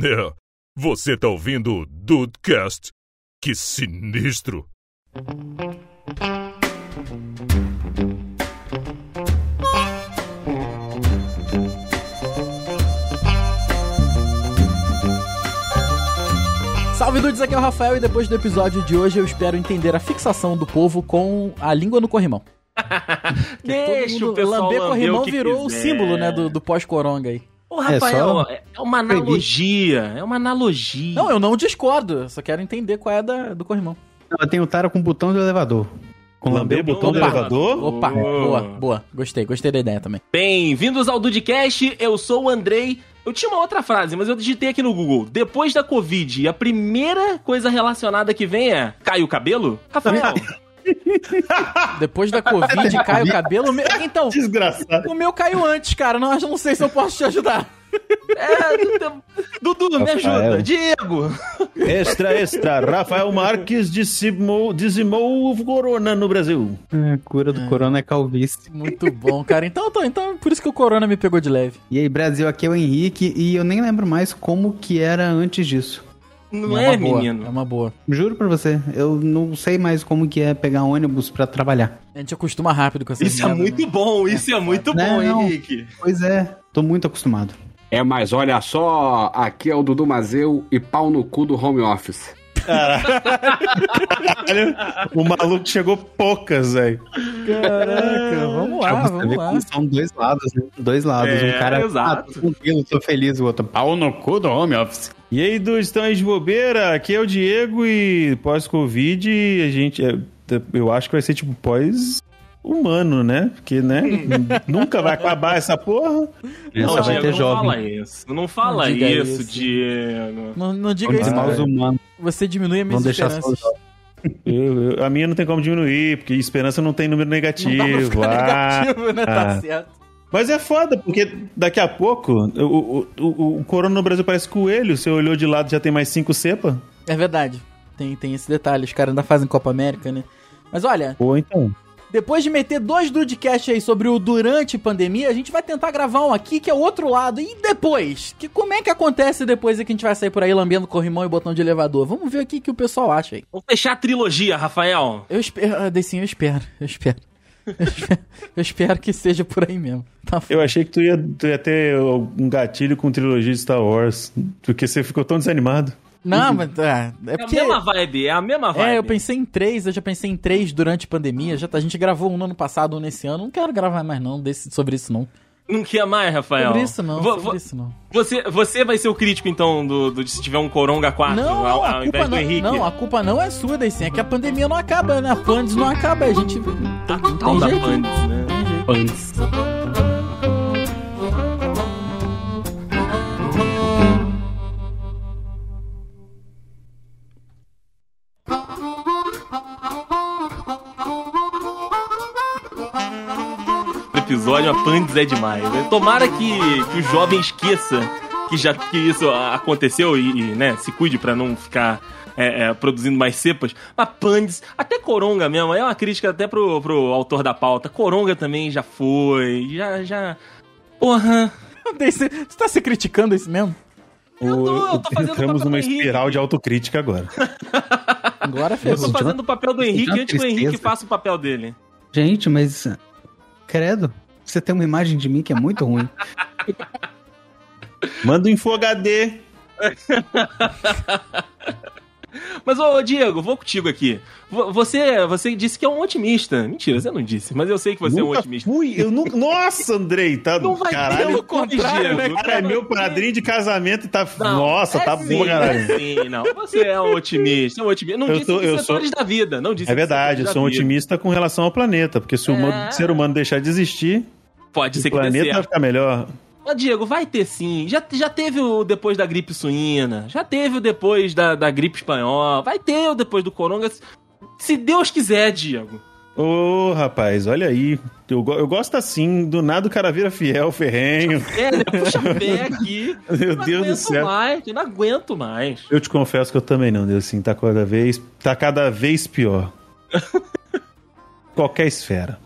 É, você tá ouvindo o Dudecast? Que sinistro! Salve dudes, aqui é o Rafael e depois do episódio de hoje eu espero entender a fixação do povo com a língua no corrimão. Deixa o pessoal lamber lamber corrimão o que virou o quiser. símbolo, né, do, do pós-coronga aí. Ô, Rafael, é, só uma analogia. É uma analogia. Não, eu não discordo, eu só quero entender qual é a da, do corrimão. Ela tem o tara com o botão do elevador. Com Lamber o botão do elevador? Opa, Boa. boa, boa. Gostei, gostei da ideia também. Bem-vindos ao Dudcast, eu sou o Andrei. Eu tinha uma outra frase, mas eu digitei aqui no Google. Depois da Covid, a primeira coisa relacionada que vem é... Cai o cabelo? Rafael, Depois da Covid cai o cabelo. Então, Desgraçado. o meu caiu antes, cara. Não, eu não sei se eu posso te ajudar. é... Dudu, me ajuda. Rafael. Diego. Extra, extra. Rafael Marques dizimou, dizimou o corona no Brasil. É, a cura do corona é calvície. Muito bom, cara. Então, tô, então, por isso que o Corona me pegou de leve. E aí, Brasil, aqui é o Henrique e eu nem lembro mais como que era antes disso. Não uma é, boa, menino? É uma boa. Juro pra você, eu não sei mais como que é pegar ônibus pra trabalhar. A gente acostuma rápido com essa Isso é muito bom, isso é muito bom, Não. Henrique. Pois é, tô muito acostumado. É, mas olha só, aqui é o Dudu Mazeu e pau no cu do home office. Caralho, o maluco chegou poucas, velho. Caraca, vamos lá, vamos lá. como são dois lados, né? Dois lados. É, um cara, exato. ah, tô tranquilo, tô feliz, o outro, pau no cu do home office. E aí, dudes, estão aí de bobeira? Aqui é o Diego e pós-Covid a gente... é, eu acho que vai ser tipo pós... Humano, né? Porque, né? nunca vai acabar essa porra. Não, vai ter não jovem. fala isso. Não fala Não isso, isso. Diego. Não, não diga Vamos isso, os humanos. Você diminui a minha esperança. os Eu- eu- a minha não tem como diminuir, porque esperança não tem número negativo. ficar Ah, negativo, né? Tá ah. certo. Mas é foda, porque daqui a pouco o, o, o, o corona no Brasil parece coelho. Você olhou de lado já tem mais cinco cepas. É verdade. Tem, tem esse detalhe. Os caras ainda fazem Copa América, né? Mas olha, Ou então. Depois de meter dois Dudecast aí sobre o durante pandemia, a gente vai tentar gravar um aqui que é o outro lado. E depois? Que, como é que acontece depois é que a gente vai sair por aí lambendo corrimão e botão de elevador? Vamos ver aqui o que o pessoal acha aí. Vamos fechar a trilogia, Rafael. Eu espero, ah, Decinho, eu espero, eu espero. Eu espero, eu espero que seja por aí mesmo. Tá Eu achei que tu ia, tu ia ter um gatilho com trilogia de Star Wars. Porque você ficou tão desanimado. Não, mas ah, é É a mesma vibe, é a mesma vibe. É, eu pensei em três, eu já pensei em três durante a pandemia. Já, tá- a gente gravou um no ano passado, um nesse ano. Não quero gravar mais, não, desse, sobre isso, não. Não quer mais, Rafael? Sobre isso, não. Vo- sobre vo- isso, não. Você, você vai ser o crítico, então, do, do- de se tiver um Coronga 4 Não, ao, a ao culpa invés do não, Henrique? não, a culpa não é sua, Deicin. É que a pandemia não acaba, né? A Pandes não acaba. A gente. Tem, não Tal da jeito. Pandes, né? Não episódio, a Pandes é demais. né? Tomara que, que o jovem esqueça que, já, que isso aconteceu e, e, né, se cuide pra não ficar é, é, produzindo mais cepas. Mas Pandes, até Coronga mesmo, é uma crítica até pro, pro autor da pauta. Coronga também já foi, já, já... Porra... Você tá se criticando isso mesmo? Eu tô, eu tô fazendo o Entramos papel do numa Henrique. espiral de autocrítica agora. Agora Eu ferrou. tô fazendo o papel do Henrique uma antes que o Henrique faça o papel dele. Gente, mas. Credo, você tem uma imagem de mim que é muito ruim. Manda um Info HD. Mas, ô Diego, vou contigo aqui. Vo- Você, você disse que é um otimista. Mentira, você não disse, mas eu sei que você é um nunca otimista. fui. Eu nunca... Nossa, Andrei, tá vai caralho. ter o contrário, né? O cara é meu padrinho de casamento e tá. Não, Nossa, é tá sim, bom, caralho. é Sim, não. Você é um otimista, é um otimista. Não Eu disse de eu setores sou- da vida, não disse É de verdade, eu sou um otimista com relação ao planeta, porque se o É. humano- ser humano deixar de existir, Pode ser o que dê planeta vai ficar melhor. Diego, vai ter sim. Já, já teve o depois da gripe suína, já teve o depois da, da gripe espanhola, vai ter o depois do coronga. Se Deus quiser, Diego. Ô, rapaz, olha aí. Eu, eu gosto assim, do nada o cara vira fiel, ferrenho. É, né? Puxa pé aqui. Meu não Deus do céu. mais, eu não aguento mais. Eu te confesso que eu também não, Deus, assim, tá cada vez, tá cada vez pior. Qualquer esfera.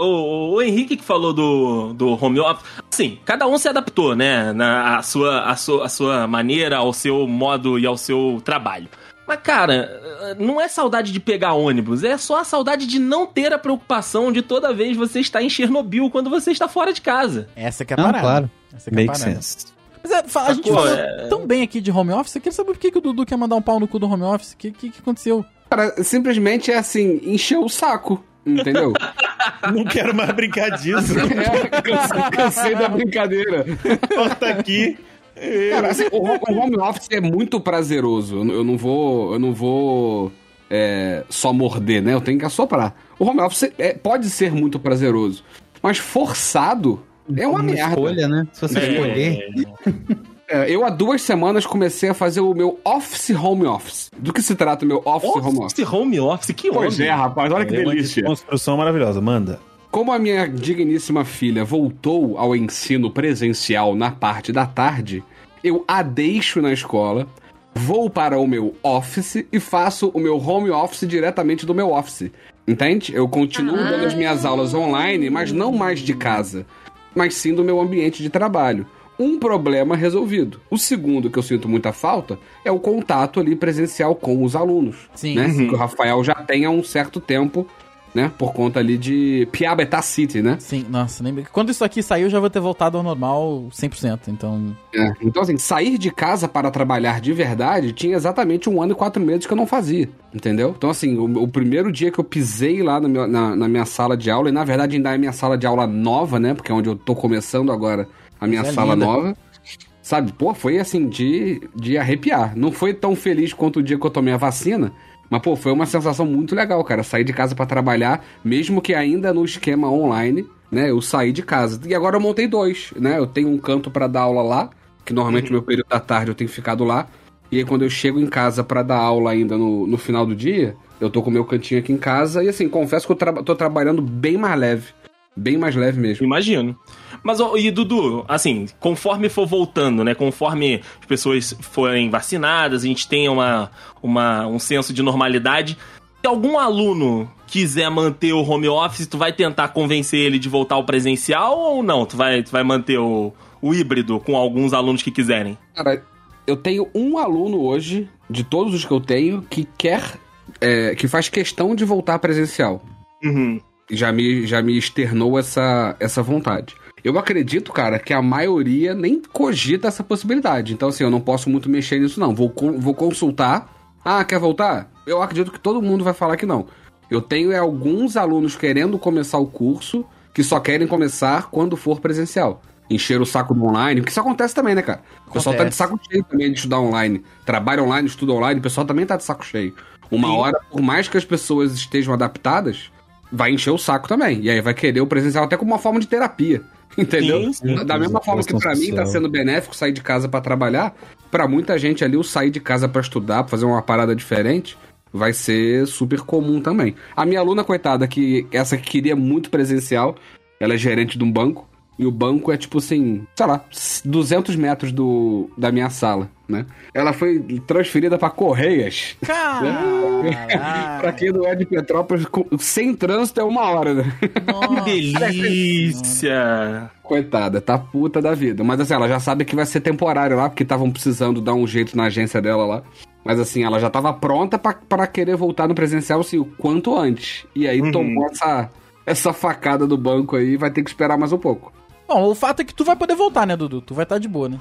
O, o Henrique que falou do, do home office. Sim, cada um se adaptou, né? Na a sua, a, sua, a sua maneira, ao seu modo e ao seu trabalho. Mas, cara, não é saudade de pegar ônibus, é só a saudade de não ter a preocupação de toda vez você estar em Chernobyl quando você está fora de casa. Essa que é a Não, parada. claro. Essa que é a parada. sense. Mas é, a gente falou É- tão bem aqui de home office, eu queria saber por que, que o Dudu quer mandar um pau no cu do home office. O que, que, que aconteceu? Cara, simplesmente é assim, encher o saco. Entendeu? Não quero mais brincar disso. é, cansei, cansei da brincadeira. Corta aqui. Cara, assim, o, o home office é muito prazeroso. Eu, não- eu não vou. Eu não vou é, só morder, né? Eu tenho que assoprar. O home office é- pode ser muito prazeroso. Mas forçado é uma, merda. escolha, né? Se você É, escolher. É, eu há duas semanas comecei a fazer o meu office home office. Do que se trata o meu office home office? Office home office, que Pois onda. é, rapaz, olha que É delícia. construção maravilhosa. Manda. Como a minha digníssima filha voltou ao ensino presencial na parte da tarde, eu a deixo na escola, vou para o meu office e faço o meu home office diretamente do meu office. Entende? Eu continuo dando as minhas aulas online, mas não mais de casa, mas sim do meu ambiente de trabalho. Um problema resolvido. O segundo que eu sinto muita falta é o contato ali presencial com os alunos. Sim. Né? Uhum. Que o Rafael já tem há um certo tempo, né? Por conta ali de Piabetá City, né? Sim, nossa, nem... quando isso aqui saiu, eu já vou ter voltado ao normal 100%. Então, É, Então, assim, sair de casa para trabalhar de verdade tinha exatamente um ano e quatro meses que eu não fazia, entendeu? Então, assim, o, o primeiro dia que eu pisei lá na, minha- na- na minha sala de aula, e na verdade ainda é minha sala de aula nova, né? Porque é onde eu tô começando agora a minha é sala nova. Sabe, pô, foi assim, de, de arrepiar. Não foi tão feliz quanto o dia que eu tomei a vacina, mas, pô, foi uma sensação muito legal, cara. Sair de casa para trabalhar, mesmo que ainda no esquema online, né? Eu saí de casa. E agora eu montei dois, né? Eu tenho um canto para dar aula lá, que normalmente no meu período da tarde eu tenho ficado lá. E aí quando eu chego em casa para dar aula ainda no, no final do dia, eu tô com o meu cantinho aqui em casa. E assim, confesso que eu tra tô trabalhando bem mais leve. Bem mais leve mesmo. Imagino. Mas, e Dudu, assim, conforme for voltando, né? Conforme as pessoas forem vacinadas, a gente tenha uma, uma, um senso de normalidade. Se algum aluno quiser manter o home office, tu vai tentar convencer ele de voltar ao presencial ou não? Tu vai, tu vai manter o, o híbrido com alguns alunos que quiserem? Cara, eu tenho um aluno hoje, de todos os que eu tenho, que quer. é, que faz questão de voltar presencial. Uhum. Já me, já me externou essa, essa vontade. Eu acredito, cara, que a maioria nem cogita essa possibilidade. Então, assim, eu não posso muito mexer nisso, não. Vou, vou consultar. Ah, quer voltar? Eu acredito que todo mundo vai falar que não. Eu tenho é, alguns alunos querendo começar o curso que só querem começar quando for presencial. Encher o saco do online, porque isso acontece também, né, cara? O pessoal tá de Acontece. saco cheio também de estudar online. Trabalha online, estuda online, o pessoal também tá de saco cheio. Uma Sim. hora, por mais que as pessoas estejam adaptadas, vai encher o saco também. E aí vai querer o presencial até como uma forma de terapia. Entendeu? Sim, sim. Da mesma forma que pra mim tá sendo benéfico sair de casa pra trabalhar, pra muita gente ali o sair de casa pra estudar, pra fazer uma parada diferente, vai ser super comum também. A minha aluna coitada que essa que queria muito presencial, ela é gerente de um banco e o banco é tipo assim, sei lá, 200 metros do da minha sala, né? Ela foi transferida pra Correias. Caralho. Pra quem não é de Petrópolis, sem trânsito é uma hora, né? Nossa. Delícia! Coitada, tá puta da vida. Mas assim, ela já sabe que vai ser temporário lá, porque estavam precisando dar um jeito na agência dela lá. Mas assim, ela já tava pronta pra, pra querer voltar no presencial, assim, o quanto antes. E aí Uhum. tomou essa, essa facada do banco aí, vai ter que esperar mais um pouco. Bom, o fato é que tu vai poder voltar, né, Dudu? Tu vai estar de boa, né?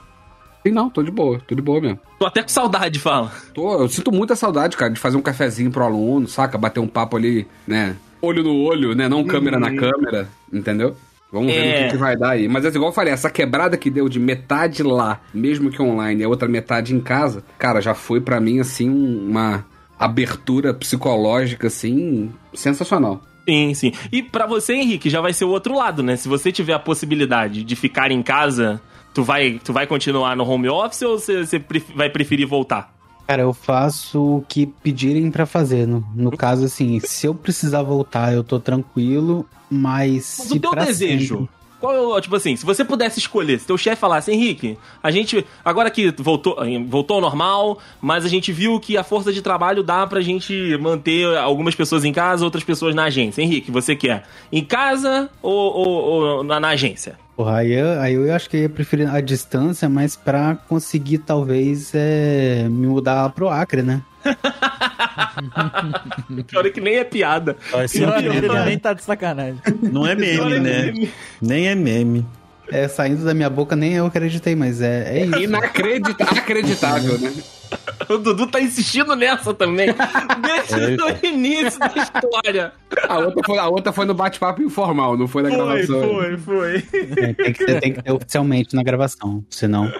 E não, tô de boa, tô de boa mesmo. Tô até com saudade, fala. Tô, eu sinto muita saudade, cara, de fazer um cafezinho pro aluno, saca? Bater um papo ali, né? Olho no olho, né? Não câmera na câmera, entendeu? Vamos ver É. no que, que vai dar aí. Mas é igual eu falei, essa quebrada que deu de metade lá, mesmo que online, e a outra metade em casa, cara, já foi pra mim, assim, uma abertura psicológica, assim, sensacional. Sim, sim. E pra você, Henrique, já vai ser o outro lado, né? Se você tiver a possibilidade de ficar em casa, tu vai, tu vai continuar no home office ou você, você vai preferir voltar? Cara, eu faço o que pedirem pra fazer. No, no caso, assim, se eu precisar voltar, eu tô tranquilo, mas. Mas o teu desejo, sempre- Qual é tipo assim, se você pudesse escolher, se teu chefe falasse, Henrique, a gente, agora que voltou, voltou ao normal, mas a gente viu que a força de trabalho dá pra gente manter algumas pessoas em casa, outras pessoas na agência. Henrique, você quer em casa ou, ou- ou na, na agência? Porra, aí eu, aí eu acho que eu ia preferir a distância, mas pra conseguir, talvez, é, me mudar lá pro Acre, né? Pior é que nem é piada. Faz Pior, ele né? nem tá de sacanagem. Não é meme, né? Nem é meme. É, saindo da minha boca, nem eu acreditei, mas é, é isso. Inacreditável, né? O Dudu tá insistindo nessa também. Desde o início da história. A outra foi, a outra foi no bate-papo informal, não foi na Foi, gravação. foi, foi. É, tem, que ter, tem que ter oficialmente na gravação, senão...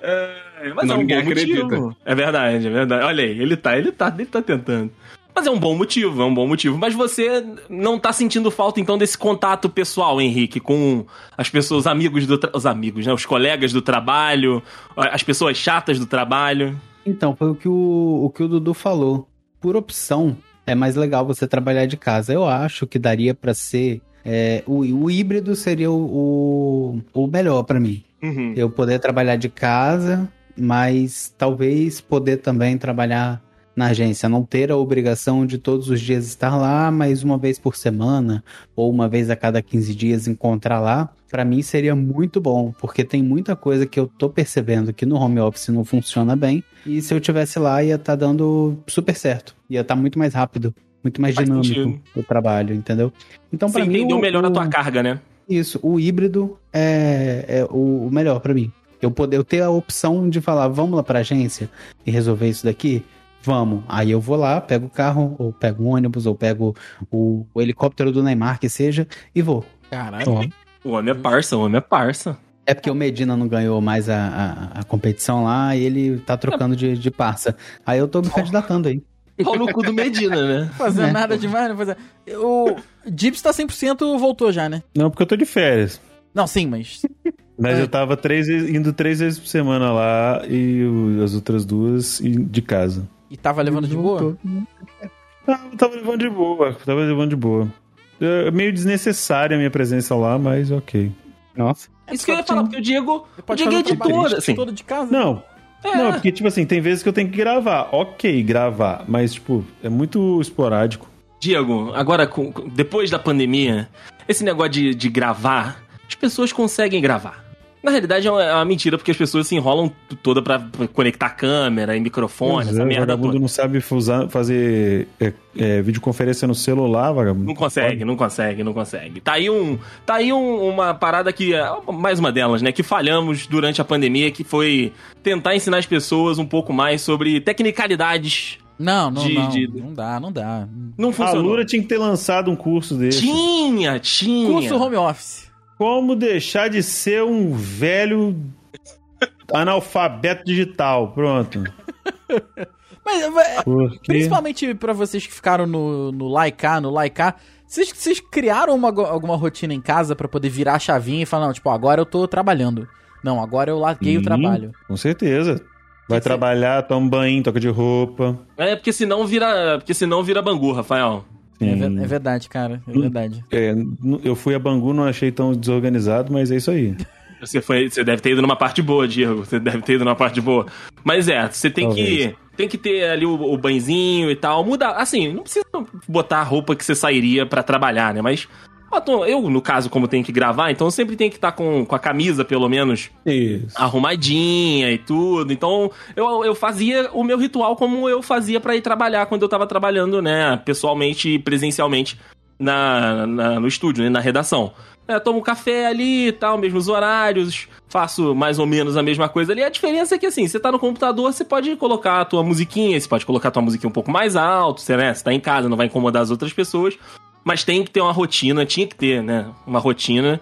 É, mas Não, é um ninguém bom motivo. acredita. É verdade, é verdade. Olha aí, ele tá, ele tá, ele tá tentando. Mas é um bom motivo, é um bom motivo. Mas você não tá sentindo falta, então, desse contato pessoal, Henrique, com as pessoas, amigos do... Tra... Os amigos, né? Os colegas do trabalho, as pessoas chatas do trabalho. Então, foi o que o, o que o Dudu falou. Por opção, é mais legal você trabalhar de casa. Eu acho que daria pra ser... é, o, o híbrido seria o, o, o melhor pra mim. Uhum. Eu poder trabalhar de casa, mas talvez poder também trabalhar na agência. Não ter a obrigação de todos os dias estar lá, mas uma vez por semana, ou uma vez a cada 15 dias encontrar lá. Pra mim seria muito bom, porque tem muita coisa que eu tô percebendo que no home office não funciona bem. E se eu tivesse lá, ia estar dando super certo. Ia estar muito mais rápido, muito mais Faz dinâmico sentido. o trabalho, entendeu? Então, pra mim. entendeu o- melhor a o- tua carga, né? isso, o híbrido é, é o, melhor pra mim. Eu poder eu ter a opção de falar, vamos lá pra agência e resolver isso daqui? Vamos. Aí eu vou lá, pego o carro, ou pego o ônibus, ou pego o, o helicóptero do Neymar, que seja, e vou. Caralho. O homem é parça, o homem é parça. É porque o Medina não ganhou mais a, a, a competição lá e ele tá trocando de, de parça. Aí eu tô me candidatando aí. Pau no cu do Medina, né? Fazendo É. nada demais, não fazer. O Dips tá 100% voltou já, né? Não, porque eu tô de férias. Não, sim, mas. Mas É. eu tava três, indo três vezes por semana lá e as outras duas de casa. E tava levando de boa? Eu tava levando de boa, tava levando de boa. É meio desnecessária a minha presença lá, mas ok. Nossa. Isso que eu ia falar, porque o Diego. O pode Diego é editor, assim. todo de casa? Não, É. não, porque, tipo assim, tem vezes que eu tenho que gravar. Ok, gravar, mas, tipo, é muito esporádico. Diego, agora, depois da pandemia, esse negócio de, de gravar, as pessoas conseguem gravar. Na realidade é uma, é uma mentira, porque as pessoas se enrolam toda pra pra conectar câmera e microfone, Pois essa é, merda toda. não sabe fusar- fazer é, é, videoconferência no celular, vagabundo. Não consegue, não consegue, não consegue. Tá aí, um, tá aí um- uma parada que, é mais uma delas, né, que falhamos durante a pandemia, que foi tentar ensinar as pessoas um pouco mais sobre tecnicalidades. Não, não, De- não. de- Não dá, não dá. Não A funcionou. Lura tinha que ter lançado um curso desse. Tinha, tinha. Curso home office. Como deixar de ser um velho analfabeto digital. Pronto. Mas, é, Porque... principalmente pra vocês que ficaram no, no Laika, no Laika, vocês, vocês criaram uma, alguma rotina em casa pra poder virar a chavinha e falar, não, tipo, agora eu tô trabalhando. Não, agora eu larguei o Sim. trabalho. Com certeza. Vai Que trabalhar, toma um banho, toca de roupa. É, porque senão vira, porque senão vira bangu, Rafael. É, ver- é verdade, cara. É Hum. verdade. É, eu fui a Bangu, não achei tão desorganizado, mas é isso aí. Você, foi, você deve ter ido numa parte boa, Diego. Você deve ter ido numa parte boa. Mas é, você tem Talvez. que tem que ter ali o, o banzinho e tal. Muda, assim, não precisa botar a roupa que você sairia pra trabalhar, né? Mas eu, no caso, como tenho que gravar, então eu sempre tenho que estar com, com a camisa, pelo menos, Isso. arrumadinha e tudo. Então, eu, eu fazia o meu ritual como eu fazia pra ir trabalhar quando eu tava trabalhando, né, pessoalmente e presencialmente na, na- no estúdio, né, na redação. É, tomo café ali e tal, mesmos horários, faço mais ou menos a mesma coisa ali. A diferença é que, assim, você tá no computador, você pode colocar a tua musiquinha, você pode colocar a tua musiquinha um pouco mais alto, você, né, você tá em casa, não vai incomodar as outras pessoas. Mas tem que ter uma rotina, tinha que ter, né, uma rotina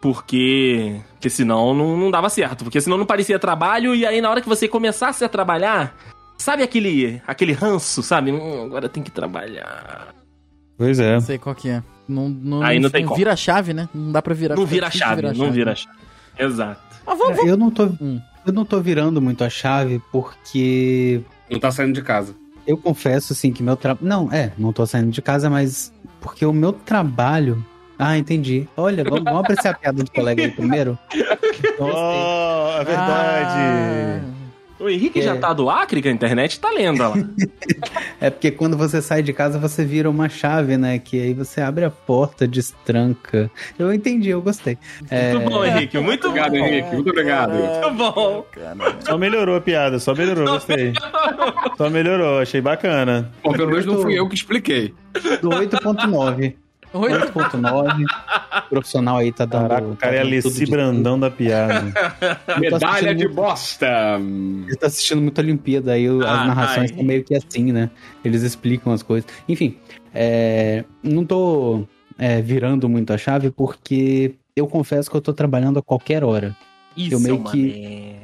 porque, porque senão não, não dava certo. Porque senão não parecia trabalho, e aí na hora que você começasse a trabalhar, sabe aquele, aquele ranço, sabe? Hum, agora tem que trabalhar. Pois é. Não sei qual que é. Não, não, Aí não tem como. vira a chave, né? Não dá pra virar. Não vira a chave, virar não vira a chave. Exato. Mas vamos, É, vamos. eu não tô. Hum. Eu não tô virando muito a chave porque Não tá saindo de casa. Eu confesso assim que meu trabalho. Não, é, não tô saindo de casa, mas porque o meu trabalho Ah, entendi. Olha, vamos, vamos apreciar a piada do colega aí primeiro. Oh, é verdade. Ah, O Henrique já É. tá do Acre, que a internet tá lenda lá. É porque quando você sai de casa, você vira uma chave, né? Que aí você abre a porta, destranca. Eu entendi, eu gostei. É, Muito bom, Henrique. Muito Obrigado, bom. Henrique. Muito obrigado. Muito bom. Só melhorou a piada, só melhorou, gostei. Só melhorou, achei bacana. Bom, pelo menos não fui eu que expliquei. do 8.9. Oi? 8.9. O profissional aí tá dando. Caraca, o cara é tá tudo Alessi Brandão da piada. Medalha de muito- bosta. Ele tá assistindo muita Olimpíada, aí Ah, as narrações estão meio que assim, né? Eles explicam as coisas. Enfim, é, não tô é, virando muito a chave porque eu confesso que eu tô trabalhando a qualquer hora. Isso Eu meio é que-.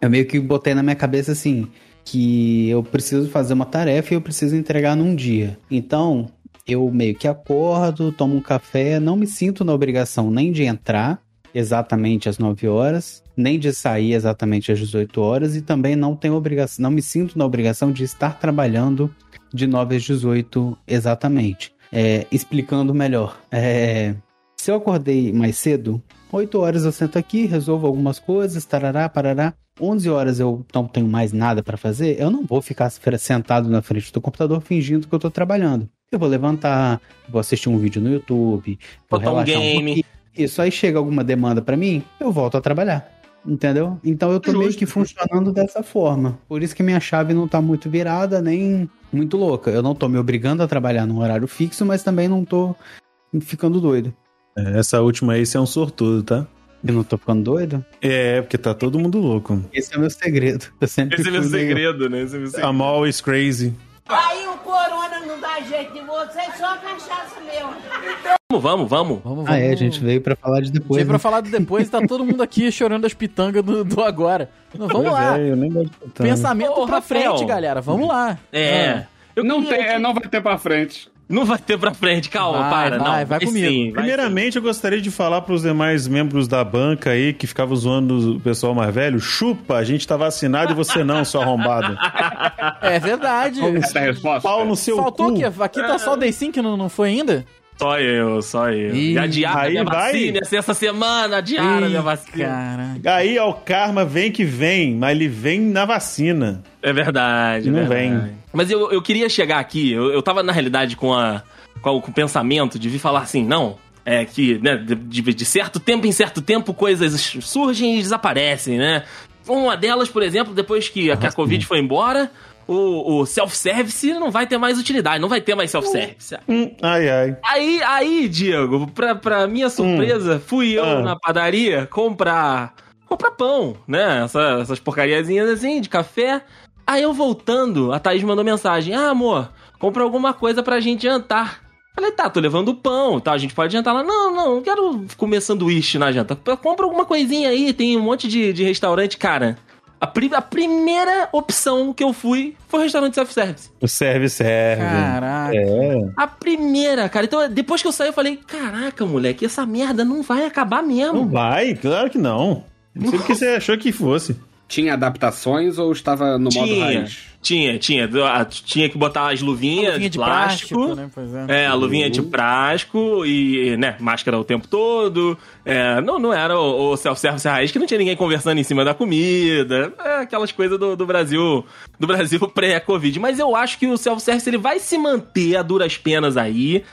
Eu meio que botei na minha cabeça assim, que eu preciso fazer uma tarefa e eu preciso entregar num dia. Então, eu meio que acordo, tomo um café, não me sinto na obrigação nem de entrar exatamente às 9 horas, nem de sair exatamente às 18 horas e também não tenho obrigação, não me sinto na obrigação de estar trabalhando de 9 às 18 exatamente. É, explicando melhor. É, se eu acordei mais cedo, 8 horas eu sento aqui, resolvo algumas coisas, tarará, parará. 11 horas eu não tenho mais nada pra fazer, eu não vou ficar sentado na frente do computador fingindo que eu tô trabalhando. Eu vou levantar, vou assistir um vídeo no YouTube, vou Botar um relaxar um game. pouquinho. Isso aí chega alguma demanda pra mim, eu volto a trabalhar. Entendeu? Então eu tô meio que funcionando dessa forma. Por isso que minha chave não tá muito virada, nem muito louca. Eu não tô me obrigando a trabalhar num horário fixo, mas também não tô ficando doido. É, Essa última aí, você é um sortudo, tá? Eu não tô ficando doido? É, porque tá todo mundo louco. Esse é o meu segredo. Eu sempre Esse é meu fui meio- segredo, né? Esse é meu segredo. I'm always crazy. Aí o corona não dá jeito de você, só cachaça mesmo. Vamos, vamos, vamos. Vamos, vamos. Ah, é, a gente veio pra falar de depois. Veio pra né? falar do depois e tá todo mundo aqui chorando as pitangas do, do agora. Não, vamos Pois lá. É, eu nem gosto de. Pensamento Ô, pra Rafael. frente, galera. Vamos lá. É. Ah. Eu Não, queria- tem, é, não vai ter pra frente. Não vai ter pra frente, calma, Vai, para. vai, não, vai comigo. sim, vai Primeiramente, eu gostaria de falar pros demais membros da banca aí que ficavam zoando o pessoal mais velho. Chupa, a gente tá vacinado e você não, seu arrombado. É verdade. Essa é a resposta. Pau no seu Faltou cu. o quê? Aqui tá só o Day 5 que não, não foi ainda? Só eu, só eu. Ih, e adiaram a aí minha vai. vacina, essa semana, adiaram a minha Ih, vacina. Caraca. Aí, ó, o karma vem que vem, mas ele vem na vacina. É verdade, é Não verdade. vem. Mas eu, eu queria chegar aqui, eu, eu tava na realidade com, a, com, a- com o pensamento de vir falar assim, não, é que, né, de, de- de certo tempo em certo tempo coisas surgem e desaparecem, né? Uma delas, por exemplo, depois que, a- que a Covid foi embora, o, o self-service não vai ter mais utilidade, não vai ter mais self-service. Hum, ai, ai. Aí, aí, Diego, pra, pra minha surpresa, fui eu Ah. na padaria comprar comprar pão, né? Essa- essas porcariazinhas assim, de café. Aí eu voltando, a Thaís mandou mensagem: Ah, amor, compra alguma coisa pra gente jantar. Falei, tá, tô levando pão, tá? A gente pode jantar lá. Não, não, não quero comer sanduíche na janta. Compra alguma coisinha aí, tem um monte de, de restaurante, cara. A, pri- a primeira opção que eu fui foi restaurante self-service. O serve, serve. Caraca. É. A primeira, cara. Então, depois que eu saí, eu falei: caraca, moleque, essa merda não vai acabar Não mesmo. vai, claro que não. Não sei porque você achou que fosse. Tinha adaptações ou estava no modo Tinha, raiz? Tinha, tinha. Tinha que botar as luvinhas Luvinha de plástico. né? Pois é. É, a luvinha de plástico e, né, máscara o tempo todo. É, não, não era o, o self-service raiz que não tinha ninguém conversando em cima da comida. É, aquelas coisas do, do Brasil, do Brasil pré-Covid. Mas eu acho que o self-service ele vai se manter a duras penas aí.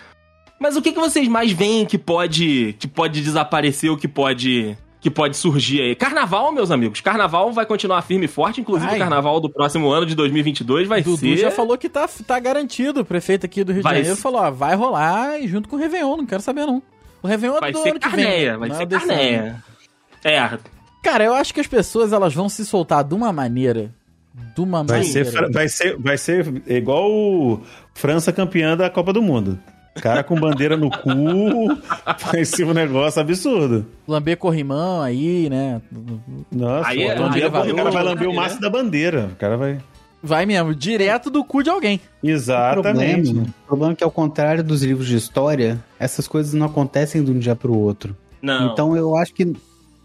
Mas o que, que vocês mais veem que pode, que pode desaparecer ou que pode, que pode surgir aí? Carnaval, meus amigos. Carnaval vai continuar firme e forte. Inclusive, Ai. o carnaval do próximo ano, de 2022, vai Dudu ser... já falou que tá, tá garantido. O prefeito aqui do Rio Vai de Janeiro ser- falou: ó, vai rolar e junto com o Réveillon, não quero saber não. O Réveillon é Vai do ser ano que vem. carneia, vai é ser ano. carneia. É, Cara, eu acho que as pessoas elas vão se soltar de uma maneira. De uma Vai maneira. ser, vai, ser, vai ser igual o França campeã da Copa do Mundo. Cara com bandeira no cu. Ser um negócio absurdo. Lamber corrimão aí, né? Nossa, Aí é- o aí é cara vai lamber o né? maço da bandeira. O cara vai. Vai mesmo, direto do cu de alguém. Exatamente. problema, o problema é que, ao contrário dos livros de história, essas coisas não acontecem de um dia pro outro. não. Então eu acho que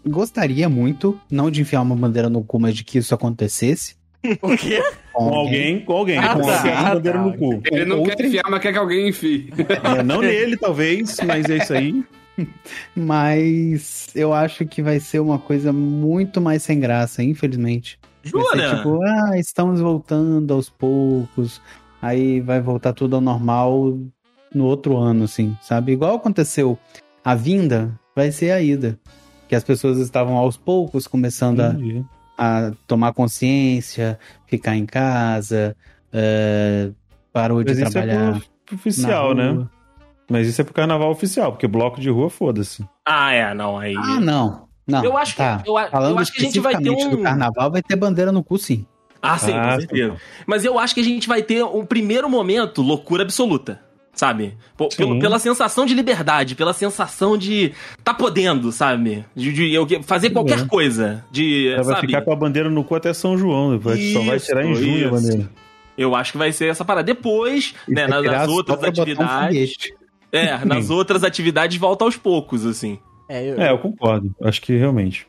gostaria muito, não de enfiar uma bandeira no cu, mas de que isso acontecesse. O quê? Com alguém, com alguém. Ah, com tá. alguém bandeira tá. no cu. Ele não Outra- quer enfiar, mas quer que alguém enfie. É, não nele, talvez, mas é isso aí. Mas eu acho que vai ser uma coisa muito mais sem graça, infelizmente. Vai ser Jura? tipo, ah, estamos voltando aos poucos. Aí vai voltar tudo ao normal no outro ano, assim, sabe? Igual aconteceu. A vinda vai ser a ida. Que as pessoas estavam aos poucos começando Entendi. a tomar consciência, ficar em casa, eh, parou de Mas isso é trabalhar. pro, pro oficial, na né? Mas isso é pro carnaval oficial, porque bloco de rua, foda-se. Ah, é, não, aí. Ah, não. Não, Eu acho que- tá. eu a- eu Falando acho que a gente vai ter um- do carnaval, vai ter bandeira no cu, sim. Ah, sim, Ah, com certeza. Mas eu acho que a gente vai ter um primeiro momento loucura absoluta. Sabe? Sim. pela sensação de liberdade, pela sensação de tá podendo, sabe? De, de fazer qualquer É. coisa. De, Ela vai sabe? ficar com a bandeira no cu até São João. Depois só vai Isso, tirar em junho a isso. bandeira. Eu acho que vai ser essa parada. Depois, E né, nas, nas outras um atividades. foguete. é, nas outras atividades volta aos poucos, assim. É, eu, É, eu concordo. Acho que realmente.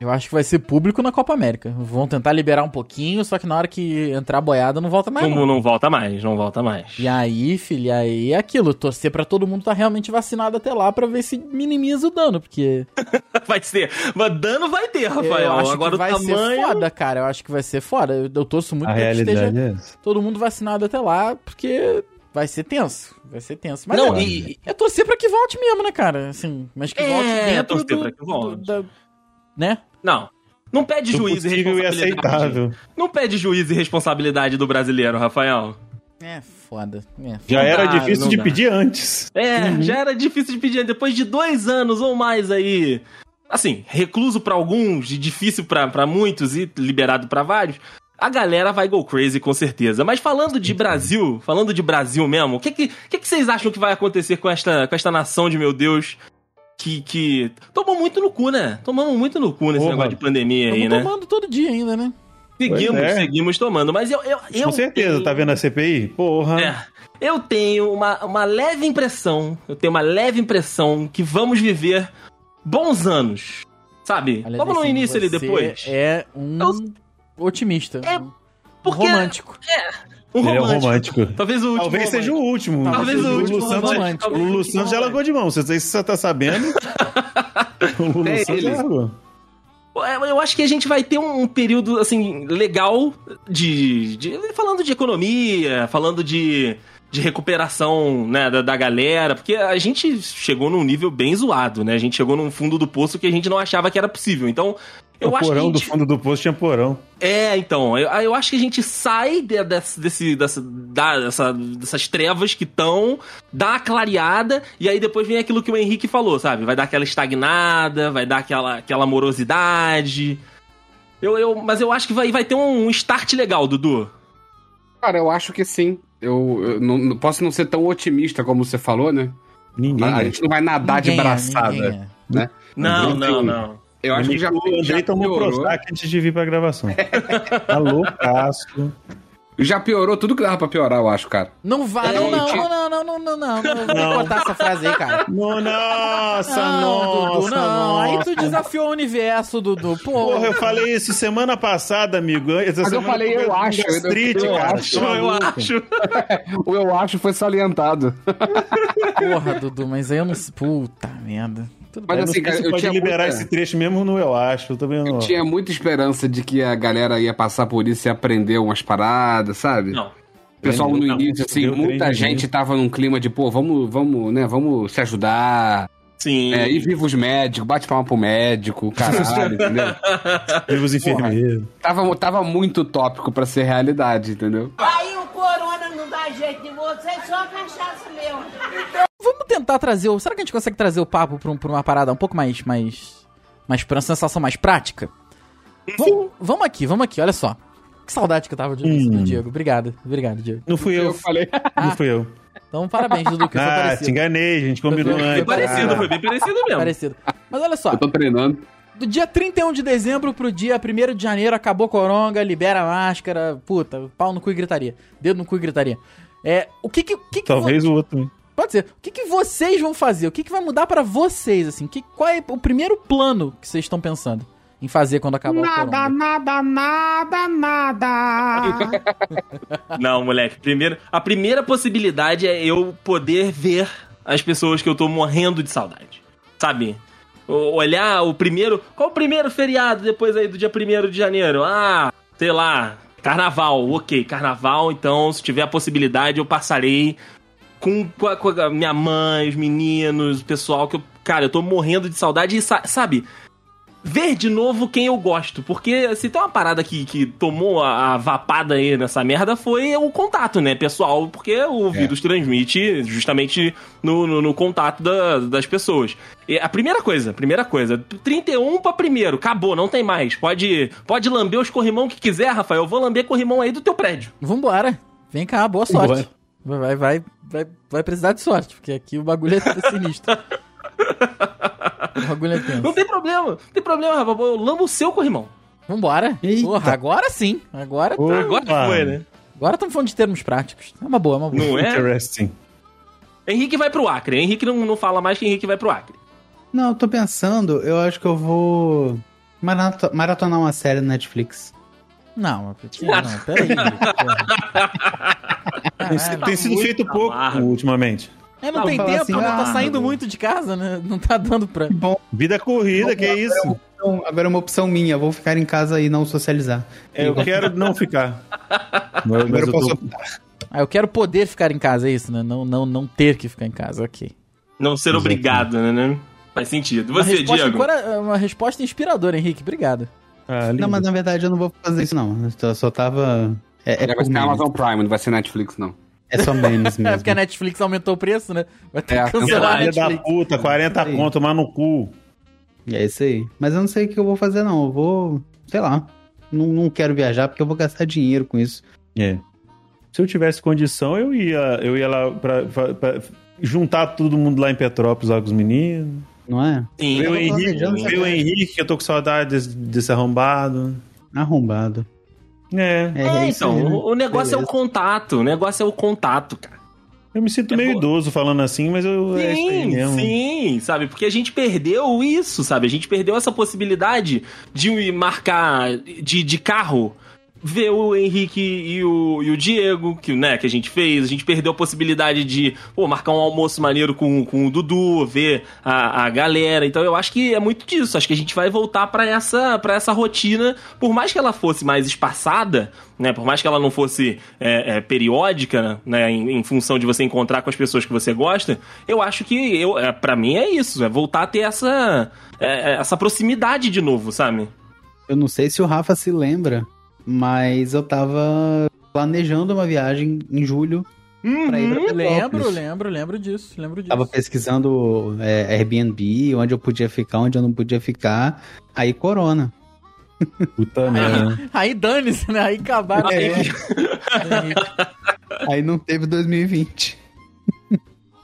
Eu acho que vai ser público na Copa América. Vão tentar liberar um pouquinho, só que na hora que entrar a boiada não volta mais. Não, não. não volta mais, não volta mais. E aí, filho, e aí é aquilo, torcer pra todo mundo estar realmente vacinado até lá pra ver se minimiza o dano, porque Vai ser. Mas dano vai ter, Rafael. eu acho Agora que vai o tamanho. ser foda, cara. Eu acho que vai ser foda. Eu, eu torço muito A pra que esteja é todo mundo vacinado até lá, porque vai ser tenso. Vai ser tenso. Mas Não, é, e- é torcer pra que volte mesmo, né, cara? Assim, mas que É, volte dentro torcer do, pra que volte. do- da- né? Não. Não pede Do juízo e e responsabilidade. aceitável. Não pede juízo e responsabilidade do brasileiro, Rafael. É foda. É. Já Não era dá, difícil de dá. pedir antes. É, já era difícil de pedir. Depois de dois anos ou mais aí, assim, recluso pra alguns, e difícil pra pra muitos e liberado pra vários, a galera vai go crazy com certeza. Mas falando de Brasil, falando de Brasil mesmo, o que que, que que vocês acham que vai acontecer com esta, com esta nação de meu Deus? Que, que tomou muito no cu, né? Tomamos muito no cu nesse Porra. negócio de pandemia aí, Estamos né? tomando todo dia ainda, né? Seguimos, é. seguimos tomando. Mas eu. eu, eu Com certeza, tenho- tá vendo a CPI? Porra. É. Eu tenho uma, uma leve impressão, eu tenho uma leve impressão que vamos viver bons anos. Sabe? Olha, Vamos no início ali depois. É um otimista. É, porque- romântico. Um Ele é romântico. romântico. Talvez o último. Talvez seja o romântico. último. Talvez o último Lulu Santos, romântico. o Lulu Santos já largou de mão. Não sei se você tá sabendo. o Lulu É Santos ele. já largou. É, Eu acho que a gente vai ter um período, assim, legal de. de- falando de economia, falando de. De recuperação, né, da, da galera, porque a gente chegou num nível bem zoado, né? A gente chegou num fundo do poço que a gente não achava que era possível. Então, eu o acho que a porão do gente... fundo do poço tinha porão. É, então, eu, eu acho que a gente sai de- desse, desse, dessa, da- dessa- dessas trevas que estão, dá uma clareada, e aí depois vem aquilo que o Henrique falou, sabe? Vai dar aquela estagnada, vai dar aquela, aquela morosidade. Eu, eu, mas eu acho que vai, vai ter um start legal, Dudu. Cara, eu acho que sim. Eu, eu não, não posso não ser tão otimista como você falou, né? Ninguém. A, a é. gente não vai nadar de Ninguém é, braçada. é. né? Não, não, não. Eu acho que já, o Andrei já tomou piorou. Prozac antes de vir pra gravação. tá loucaço. Já piorou tudo que dava pra piorar, eu acho, cara. Não vai, não, É, não, não, não, não, não, não, não, não, cortar essa frase aí, cara. No- Nossa, Não, nossa, Dudu, não, aí nossa. tu desafiou o universo, Dudu, pô. Porra, eu falei isso semana passada, amigo. Essa Mas eu falei, eu com acho, eu- Gastrite, eu cara. acho. Eu acho. O eu acho foi salientado. Porra, Dudu, mas aí eu não sei. Puta merda. Tudo Mas bem. Não assim, cara, eu pode tinha liberar muita- esse trecho mesmo no eu acho. Eu também não. Eu tinha muita esperança de que a galera ia passar por isso e aprender umas paradas, sabe? Não. O pessoal no Não, início, assim, muita gente tava num clima de, pô, vamos, vamos, né, vamos se ajudar. Sim. É, e viva os médicos, bate palma pro médico, caralho, entendeu? Viva os enfermeiros. Tava, tava muito tópico pra ser realidade, entendeu? Aí o corona não dá jeito de você, só cachaça. Vamos tentar trazer o. Será que a gente consegue trazer o papo pra, um- pra uma parada um pouco mais. mais. mais pra uma sensação mais prática? Vamos, vamos aqui, vamos aqui, olha só. Que saudade que eu tava de, Hum. do Diego. Obrigado, obrigado, Diego. Não fui eu. falei. Não fui eu. Então, parabéns, Dudu, que eu sou Ah, te enganei, a gente combinou Foi Foi antes. parecido, Ah. foi bem parecido mesmo. Parecido. Mas olha só, Eu tô treinando. do dia 31 de dezembro pro dia 1 de janeiro acabou coronga, libera a máscara, puta, pau no cu e gritaria. Dedo no cu e gritaria. É, o que que. o que que Talvez o outro. Pode ser. O que, que vocês vão fazer? O que, que vai mudar pra vocês, assim? Que, qual é o primeiro plano que vocês estão pensando em fazer quando acabar o corona? nada, nada, nada. Não, moleque. Primeiro, a primeira possibilidade é eu poder ver as pessoas que eu tô morrendo de saudade. Sabe? Olhar o primeiro. Qual o primeiro feriado depois aí do dia 1 de janeiro? Ah, sei lá. Carnaval, ok, carnaval, então se tiver a possibilidade eu passarei com, com a, com a minha mãe, os meninos, o pessoal que eu. Cara, eu tô morrendo de saudade e sa- sabe? Ver de novo quem eu gosto. Porque se tem uma parada que, que tomou a, a vapada aí nessa merda foi o contato, né, pessoal? Porque o vírus transmite justamente no, no, no contato da- das pessoas. E a primeira coisa, primeira coisa, 31 pra primeiro, acabou, não tem mais. Pode, pode lamber os corrimão que quiser, Rafael. Eu vou lamber corrimão aí do teu prédio. Vambora. Vem cá, boa sorte. Vai, vai, vai, vai precisar de sorte, porque aqui o bagulho é sinistro. o bagulho é tenso. Não tem problema, não tem problema, Rafael. Eu lambo o seu corrimão. Vambora. Eita. Porra, agora sim. Agora Opa. Agora foi, né? agora estamos falando de termos práticos. É uma boa, é uma boa. Não é? Interesting. Henrique vai pro Acre. Henrique não, não fala mais que Henrique vai pro Acre. Não, eu tô pensando, eu acho que eu vou marato- maratonar uma série na Netflix. Não, não, peraí. Tem, tem sido feito pouco amargo. ultimamente. É, não Não, tem fala tempo, assim, né? tá ah, saindo não. muito de casa, né? Não tá dando pra. Bom, Vida corrida, que é isso? então, agora é uma opção minha, vou ficar em casa e não socializar. É, eu quero não ficar. Mas, Agora eu posso tô... Ah, eu quero poder ficar em casa, é isso, né? Não, não, não ter que ficar em casa, ok. Não ser obrigado, né, né? Faz sentido. Uma Você, resposta, Diego? encora- uma resposta inspiradora, Henrique. Obrigado. Ah. Não, mas na verdade eu não vou fazer isso não. Eu só tava... É, é, vai ser memes. Amazon Prime, não vai ser Netflix, não. é só memes É mesmo. porque a Netflix aumentou o preço, né? Vai ter É, que cancelar a Filha da Netflix. puta, 40 Aí. conto, tomar no cu. É isso aí. Mas eu não sei o que eu vou fazer não. Eu vou... Sei lá. Não, não quero viajar porque eu vou gastar dinheiro com isso. É. Se eu tivesse condição, eu ia, eu ia lá pra, pra- pra juntar todo mundo lá em Petrópolis, lá com os meninos. Não é? Sim. Ver o Henrique, o Henrique, que eu tô com saudade desse, desse arrombado. Arrombado. É. É, É, isso então, aí, né? o negócio é o Beleza. contato. O negócio é o contato, cara. Eu me sinto É meio boa. idoso falando assim, mas eu é Sim, mesmo. sim, sabe? Porque a gente perdeu isso, sabe? A gente perdeu essa possibilidade de marcar de, de carro, ver o Henrique e o, e o Diego, que, né, que a gente fez. A gente perdeu a possibilidade de pô, marcar um almoço maneiro com, com o Dudu, ver a, a galera. Então eu acho que é muito disso. Acho que a gente vai voltar pra essa, pra essa rotina, por mais que ela fosse mais espaçada, né? Por mais que ela não fosse é, é, periódica, né? Em, em função de você encontrar com as pessoas que você gosta, eu acho que eu, é, para mim é isso, é voltar a ter essa, é, é, essa proximidade de novo, sabe? Eu não sei se o Rafa se lembra, mas eu tava planejando uma viagem em julho pra ir pra Lembro, Petrópolis. lembro, lembro disso, lembro disso. Tava pesquisando é, Airbnb, onde eu podia ficar, onde eu não podia ficar. Aí corona. Puta merda. Aí dane-se, né? Aí acabaram. É. Henrique. Aí não teve 2020.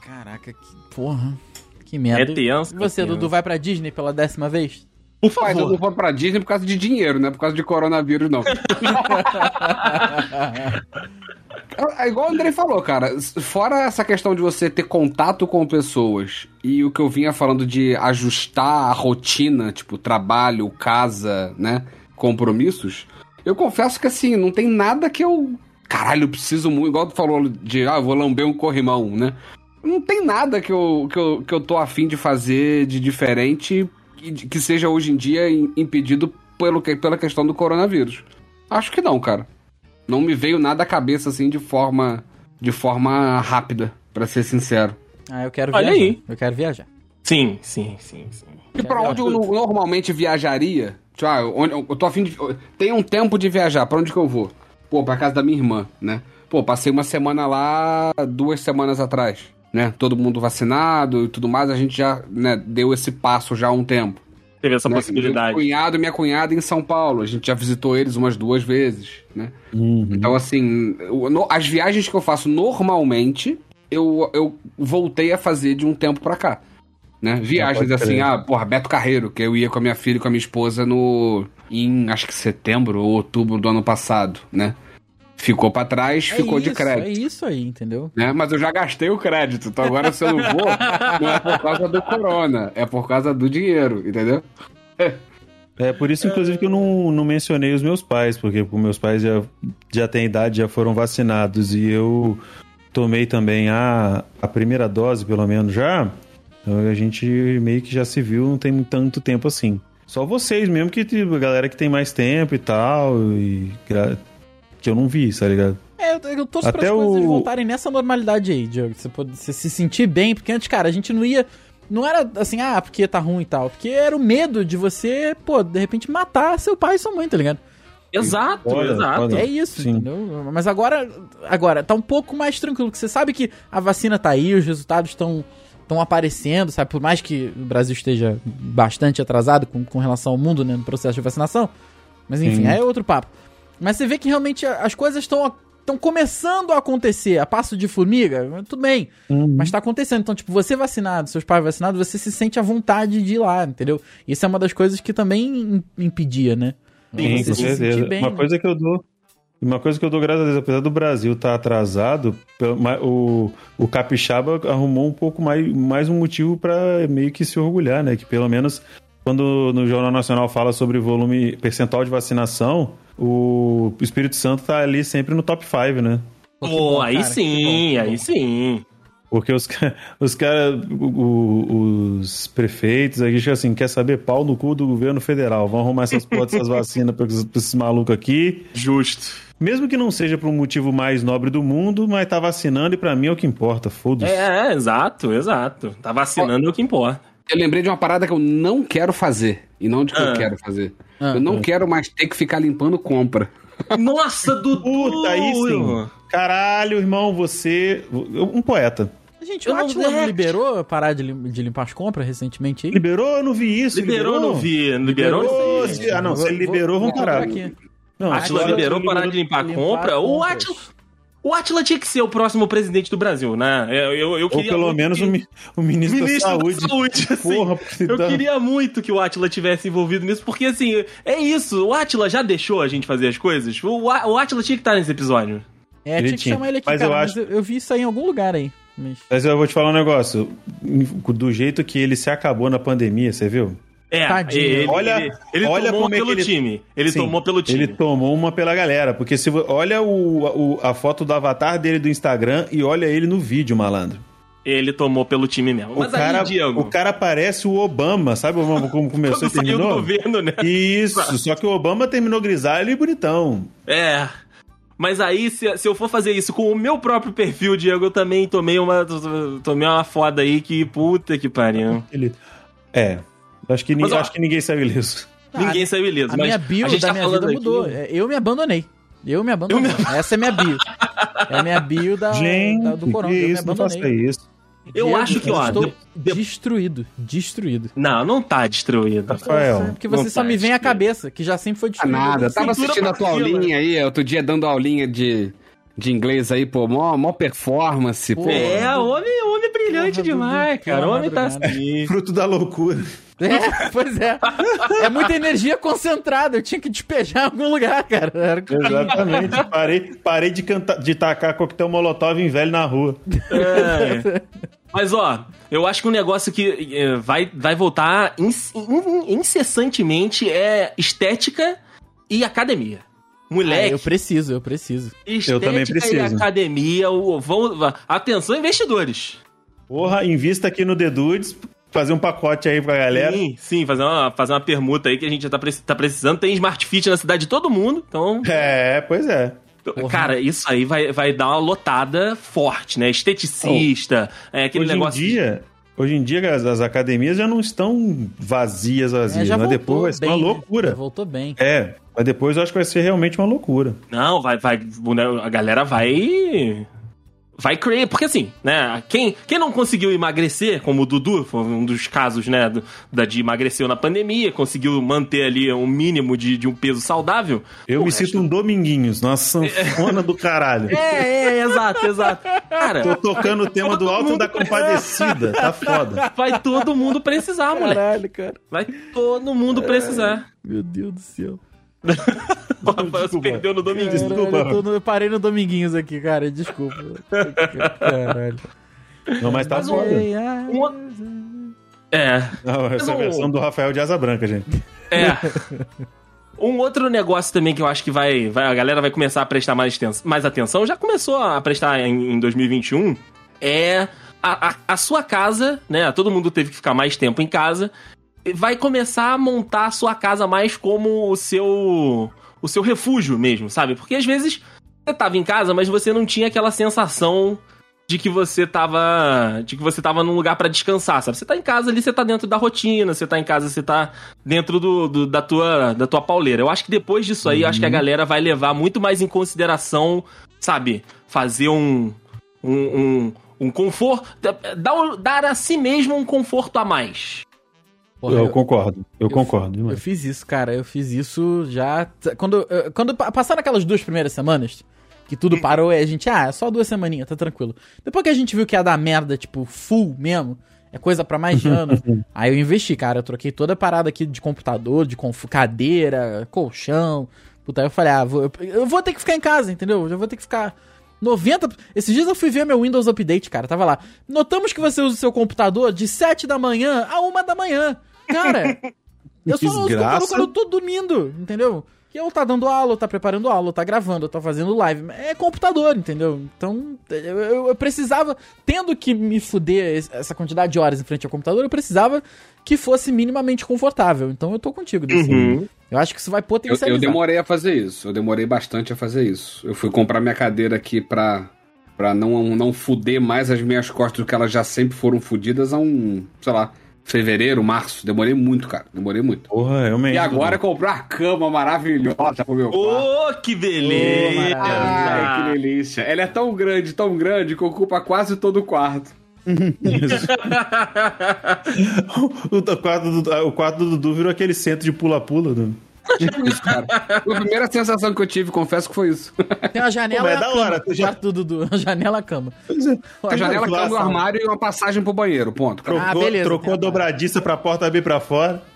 Caraca, que porra. Que merda. É tenso, E você, é. Dudu, vai pra Disney pela décima vez? Por Mas eu favor. não vou pra Disney por causa de dinheiro, não é por causa de coronavírus, não. É igual o Andrei falou, cara. Fora essa questão de você ter contato com pessoas e o que eu vinha falando de ajustar a rotina, tipo, trabalho, casa, né? Compromissos. Eu confesso que assim, não tem nada que eu. Caralho, eu preciso muito. Igual tu falou de, ah, eu vou lamber um corrimão, né? Não tem nada que eu, que eu, que eu tô afim de fazer de diferente que seja hoje em dia im- impedido pelo, que- pela questão do coronavírus. Acho que não, cara. Não me veio nada à cabeça assim de forma de forma rápida, pra ser sincero. Ah, eu quero Olha viajar. aí. Eu quero viajar. Sim, sim, sim, sim. E pra onde eu no- normalmente viajaria? Tipo, ah, onde- eu tô afim de. Tem um tempo de viajar, pra onde que eu vou? Pô, pra casa da minha irmã, né? Pô, passei uma semana lá duas semanas atrás, né? Todo mundo vacinado e tudo mais, a gente já né, deu esse passo já há um tempo. Teve essa né? possibilidade. Meu cunhado e minha cunhada em São Paulo, a gente já visitou eles umas duas vezes, né? Então, assim, no- as viagens que eu faço normalmente, eu, eu voltei a fazer de um tempo pra cá. Né? Viagens pode assim, crer. ah, porra, Beto Carreiro, que eu ia com a minha filha e com a minha esposa no. em acho que setembro ou outubro do ano passado, né? Ficou pra trás, ficou é de isso, crédito. É isso aí, entendeu? Né? Mas eu já gastei o crédito, então agora se eu não vou, não é por causa do corona, é por causa do dinheiro, entendeu? É por isso, inclusive, que eu não, não mencionei os meus pais, porque meus pais já, já têm idade, já foram vacinados, e eu tomei também a, a primeira dose, pelo menos já. Então a gente meio que já se viu, não tem tanto tempo assim. Só vocês mesmo, que tipo, a galera que tem mais tempo e tal, e que eu não vi, tá ligado? É, eu, eu torço Até as coisas o- voltarem nessa normalidade aí, Diogo. Você, pode, você se sentir bem, porque antes, cara, a gente não ia. Não era assim, ah, porque tá ruim e tal. Porque era o medo de você, pô, de repente matar seu pai e sua mãe, tá ligado? Exato, exato. É isso, Sim. entendeu? Mas agora, agora, tá um pouco mais tranquilo, porque você sabe que a vacina tá aí, os resultados estão estão aparecendo, sabe? Por mais que o Brasil esteja bastante atrasado com, com relação ao mundo, né, no processo de vacinação. Mas enfim, Sim. aí é outro papo. Mas você vê que realmente as coisas estão estão começando a acontecer, a passo de formiga, tudo bem. Mas tá acontecendo. Então, tipo, você vacinado, seus pais vacinados, você se sente à vontade de ir lá, entendeu? Isso é uma das coisas que também im- impedia, né? Sim, Você com se sentir certeza. bem, uma né? coisa que eu dou. Uma coisa que eu dou graças a Deus, apesar do Brasil estar atrasado, pelo- ma- o, o Capixaba arrumou um pouco mais, mais um motivo para meio que se orgulhar, né? Que pelo menos quando no Jornal Nacional fala sobre volume percentual de vacinação, o Espírito Santo tá ali sempre no top 5, né? Pô, bom, aí cara, sim, bom, aí bom. sim. Porque os, os caras, os prefeitos aqui, assim, quer saber pau no cu do governo federal. Vão arrumar essas porra dessas vacinas pra esses, pra esses malucos aqui. Justo. Mesmo que não seja por um motivo mais nobre do mundo, mas tá vacinando e pra mim é o que importa, foda-se. É, é, exato, exato. Tá vacinando é o que importa. Eu lembrei de uma parada que eu não quero fazer. E não de que Ah. eu quero fazer. Ah. eu não quero mais ter que ficar limpando compra. Nossa, Dudu! Puta, aí sim. Caralho, irmão, você. Um poeta. Gente, Eu o Atila não liberou parar de, lim- de limpar as compras recentemente aí? Liberou? Eu não vi isso. Liberou, não vi. Liberou, Liberou? não vi. se- Ah, não, se ele liberou, vamos parar. aqui. Não, Atila liberou ele parar de limpar a compra. O compras. Atila, o Atila tinha que ser o próximo presidente do Brasil, né? Eu, eu, eu Ou queria pelo muito menos que- o, mi- o ministro, Ministro da Saúde. da Saúde, assim. Porra, Eu tá- queria muito que o Atila tivesse envolvido nisso, porque assim, é isso. O Atila já deixou a gente fazer as coisas. O, o Atila tinha que estar nesse episódio. É, tinha que chamar ele aqui, Mas cara, eu mas acho- eu, eu vi isso aí em algum lugar aí. Mas... Mas eu vou te falar um negócio. Do jeito que ele se acabou na pandemia, você viu? É, Tadinho. ele, Olha- ele, ele olha tomou como é pelo ele- time. Ele Sim, tomou pelo time. Ele tomou uma pela galera. Porque se olha o, o- a foto do avatar dele do Instagram e olha ele no vídeo, malandro. Ele tomou pelo time mesmo. O Mas cara, aí, Diego, o cara parece o Obama. Sabe o Obama como começou e saiu do terminou? governo, né? Isso, só que o Obama terminou grisalho e bonitão. É. Mas aí, se, se eu for fazer isso com o meu próprio perfil, Diego, eu também tomei uma, tomei uma foda aí que puta que pariu. Ele... É. Acho que, Mas, ó, acho que ninguém saiu ileso. Ninguém saiu ileso. A mas minha bio a gente da tá minha falando vida aqui- mudou. Eu me abandonei. Eu me abandonei. Essa é minha bio. É a minha bio da, Gente, da- do Corona. que Eu me isso, abandonei. isso. Eu Diego, acho que, ó, Estou de- de- destruído. Destruído. Não, não tá destruído. Rafael, Porque você só me vem à cabeça, que já sempre foi Ah, destruído. nada. Eu tava assistindo a tua cima. aulinha aí, outro dia dando aulinha de, de inglês aí, pô, mó, mó performance, pô. Pô. É, homem, brilhante Porra, demais, cara. pela Homem tá assim. Fruto da loucura. É, pois é. É muita energia concentrada. Eu tinha que despejar em algum lugar, cara. Era o eu. Exatamente. parei parei de, cantar, de tacar coquetel molotov em velho na rua. É. Mas, ó, eu acho que um negócio que eh, vai, vai voltar inc- in- incessantemente é estética e academia. Ah, Moleque, eu preciso, eu preciso. estética também e preciso. academia, o- vão, atenção investidores. Porra, invista aqui no The Dudes, fazer um pacote aí pra galera. Sim, sim, fazer uma, fazer uma permuta aí que a gente já tá, preci- tá precisando. Tem Smart Fit na cidade de todo mundo, então... É, pois é. Cara, isso aí vai, vai dar uma lotada forte, né? Esteticista, é aquele hoje negócio... em dia, hoje em dia as, as academias já não estão vazias, É, vazias, já mas voltou depois vai ser bem, uma né? loucura. Já voltou bem. É, mas depois eu acho que vai ser realmente uma loucura. Não, vai, vai, a galera vai. Vai crer, porque assim, né? Quem, quem não conseguiu emagrecer, como o Dudu, foi um dos casos, né, do- da de emagreceu na pandemia, conseguiu manter ali um mínimo de, de um peso saudável. Eu me resto- sinto um Dominguinhos, nossa sanfona do caralho. É, é, exato, exato. Cara, Tô tocando o tema do Alto da Compadecida, tá foda. vai todo mundo precisar, moleque. Caralho, cara. Vai todo mundo precisar. Meu Deus do céu. O Rafael se perdeu no domingo. Caralho, eu, no- eu parei no Dominguinhos aqui, cara. Desculpa. Caralho. Não, mas tá foda. Ei, ai, É, Não, essa é a versão do Rafael de Asa Branca, gente. É. Um outro negócio também que eu acho que vai, vai a galera vai começar a prestar mais, mais atenção, já começou a prestar em, em 2021, é a, a, a sua casa, né? Todo mundo teve que ficar mais tempo em casa. Vai começar a montar a sua casa mais como o seu o seu refúgio mesmo, sabe? Porque às vezes você tava em casa, mas você não tinha aquela sensação de que você tava. De que você tava num lugar pra descansar, sabe? Você tá em casa ali, você tá dentro da rotina, você tá em casa, você tá dentro do, do- da, tua, da tua pauleira. Eu acho que depois disso aí, eu acho que a galera vai levar muito mais em consideração, sabe? Fazer um. um, um, um conforto. Dar, dar a si mesmo um conforto a mais. Porra, eu, eu- concordo, eu, eu- concordo Eu demais. fiz isso, cara. Eu fiz isso já. Quando, eh, quando pa- passaram aquelas duas primeiras semanas, que tudo parou e a gente, ah, é só duas semaninhas, tá tranquilo. Depois que a gente viu que ia dar merda, tipo, full mesmo, é coisa pra mais de ano. aí eu investi, cara. Eu troquei toda a parada aqui de computador, de conf- cadeira, colchão. Puta, aí eu falei, ah, vou- eu, eu vou ter que ficar em casa, entendeu? Eu vou ter que ficar. 90. Esses dias eu fui ver meu Windows Update, cara. Tava lá. Notamos que você usa o seu computador de 7 da manhã a 1 da manhã. Cara, eu só não uso o computador quando eu tô dormindo, entendeu? Que eu tá dando aula, ou tá preparando aula, ou tá gravando, ou tá fazendo live. É computador, entendeu? Então, eu, eu- eu precisava, tendo que me fuder es- essa quantidade de horas em frente ao computador, eu precisava que fosse minimamente confortável. Então eu tô contigo, Desse. Uhum. Eu acho que isso vai Eu, potencializar. eu demorei a fazer isso. Eu demorei bastante a fazer isso. Eu fui comprar minha cadeira aqui pra, pra não, não fuder mais as minhas costas do que elas já sempre foram fudidas há um, sei lá, fevereiro, março. Demorei muito, cara. Demorei muito. Porra, realmente. E agora comprei uma cama maravilhosa pro meu quarto. Ô, que beleza! Ai, que delícia. Ela é tão grande, tão grande, que ocupa quase todo o quarto. o, quarto do, o quarto do Dudu virou aquele centro de pula-pula. Do... Tipo isso, cara. A primeira sensação que eu tive, confesso que foi isso. Tem uma janela Pô, e é a da cama. hora, tu já- quarto do Dudu. Uma janela e a cama. Pois é. A janela, Tem uma cama, o situação. armário e uma passagem pro banheiro. Ponto. Ah, Trocou, beleza, trocou a a dobradiça pra porta abrir pra fora.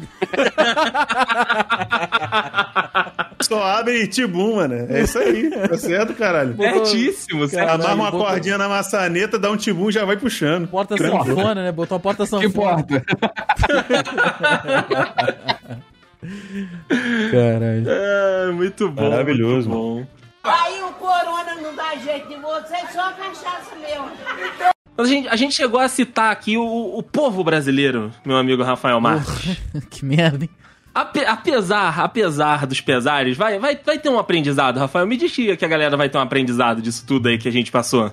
Só abre e tibum, mano. É isso aí. Tá certo, caralho? Certíssimo, certo. Amarra uma botou- cordinha na maçaneta, dá um tibum já vai puxando. Porta sanfona, né? Botou uma porta Que sanfona. Caralho. É, muito bom. Maravilhoso. muito bom. Aí o corona não dá jeito de você, só cachaça mesmo. Mas a gente, a gente chegou a citar aqui o, o povo brasileiro, meu amigo Rafael Marques. que merda, hein? Ape- apesar, apesar dos pesares, vai, vai, vai ter um aprendizado, Rafael. Me diz que que a galera vai ter um aprendizado disso tudo aí que a gente passou.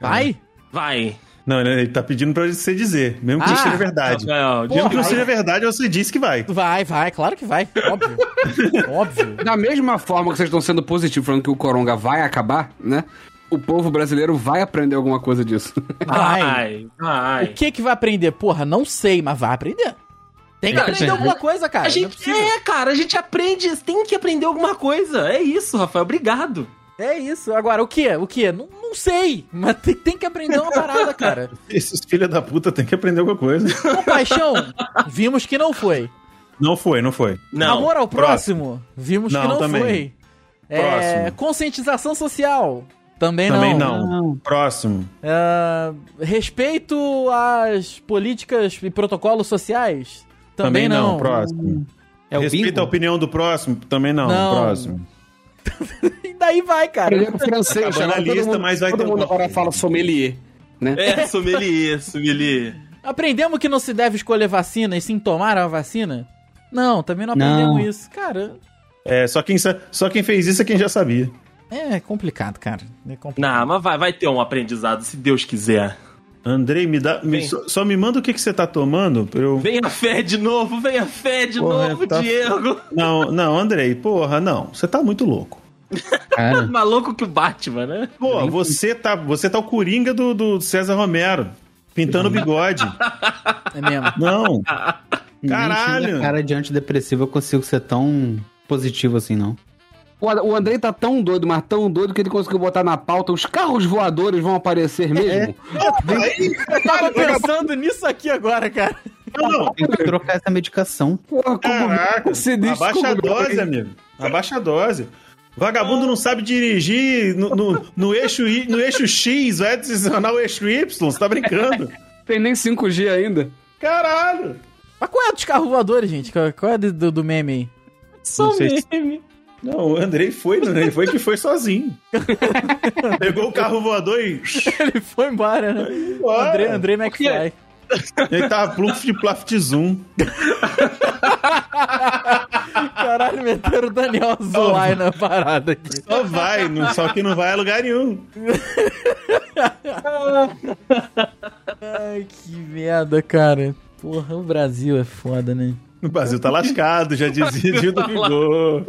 Vai? Vai. Não, ele ele tá pedindo pra você dizer, mesmo que Ah, não seja verdade. Rafael, Mesmo que não seja verdade, você disse que vai. Vai, vai, claro que vai. Óbvio. Óbvio. Da mesma forma que vocês estão sendo positivos falando que o Coronga vai acabar, né? O povo brasileiro vai aprender alguma coisa disso. Vai. vai, vai. O que que vai aprender? Porra, não sei, mas vai aprender. Tem que aprender gente, alguma coisa, cara. A não é gente, possível. é, cara, a gente aprende, tem que aprender alguma coisa. É isso, Rafael, obrigado. É isso. Agora, o que? O que? Não, não sei. Mas tem, tem que aprender uma parada, cara. Esses filha da puta tem que aprender alguma coisa. Compaixão, vimos que não foi. Não foi, não foi. Não. Amor ao próximo, vimos que Não, não também. foi. É, Próximo. conscientização social, também, Também não. não. Próximo. É, respeito às políticas e protocolos sociais, também, não. Próximo. É o Respeita bingo? a opinião do próximo, também não. Não. Próximo. E daí vai, cara. Francês. Acabou na agora todo lista, mundo- mas vai Todo ter um mundo agora nome. fala sommelier, né? É, sommelier, sommelier. Aprendemos que não se deve escolher vacina e sim tomar a vacina? Não, também não aprendemos Não. isso. Cara, É, só quem, só quem fez isso é quem já sabia. é complicado, cara. É complicado. Não, mas vai, vai ter um aprendizado, se Deus quiser. Andrei, me dá. me- só, só me manda o que, que você tá tomando pra eu. Vem a fé de novo, vem a fé de Porra, novo, tá- Diego. Não, não, Andrei, porra, não. Você tá muito louco. Cara, Maluco que o Batman, né? Pô, você tá, você tá o coringa do, do César Romero, pintando o bigode. É mesmo. Não. Caralho. cara de antidepressivo eu consigo ser tão positivo assim, não. O Andrei tá tão doido, mas tão doido que ele conseguiu botar na pauta os carros voadores vão aparecer mesmo. Eu tava pensando nisso aqui agora, cara. Não, não. Tem que trocar essa medicação. Porra, como Caraca, abaixa a dose, amigo. Abaixa a dose. Vagabundo não sabe dirigir no, no, no eixo, I- no eixo X, vai adicionar o eixo Y, você tá brincando. Tem nem 5G ainda. Caralho. Mas qual é dos carros voadores, gente? Qual, qual é do, do- meme aí? Só Não sei se- meme. Não, o Andrei foi, não, ele foi que foi sozinho. Pegou o carro voador e. Ele foi embora, né? Embora. André, André McFly. Ele tava pluf de plaft zoom. Caralho, meteram o Daniel Zulai na parada aqui. Só vai, não- só que não vai a lugar nenhum. Ai, que merda, cara. Porra, o Brasil é foda, né? O Brasil tá lascado, já dizia Gil do Vigor.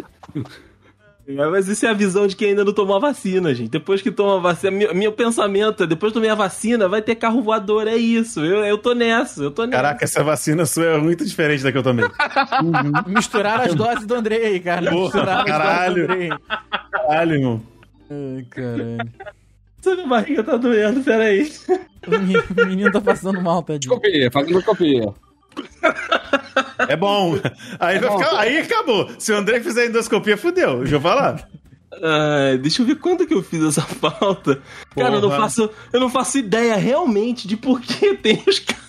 É, mas isso é a visão de quem ainda não tomou a vacina, gente. Depois que toma a vacina, meu, meu pensamento é, depois que tomei a vacina, vai ter carro voador, é isso. Eu, eu tô nessa, eu tô nessa. Caraca, essa vacina sua é muito diferente da que eu tomei. Misturaram as doses do André aí, cara. Porra, Misturaram as caralho. doses do Andrei. Caralho, irmão. Ai, caralho. Essa minha barriga tá doendo, peraí. O menino- O menino tá passando mal, tadinho. Copia, fazendo copia. É bom. Aí, vai bom. ficar- aí acabou. Se o André fizer endoscopia, fudeu. Deixa eu falar. Ai, deixa eu ver quando que eu fiz essa falta. Cara, eu não, Porra. faço, eu não faço ideia realmente de por que tem os caras.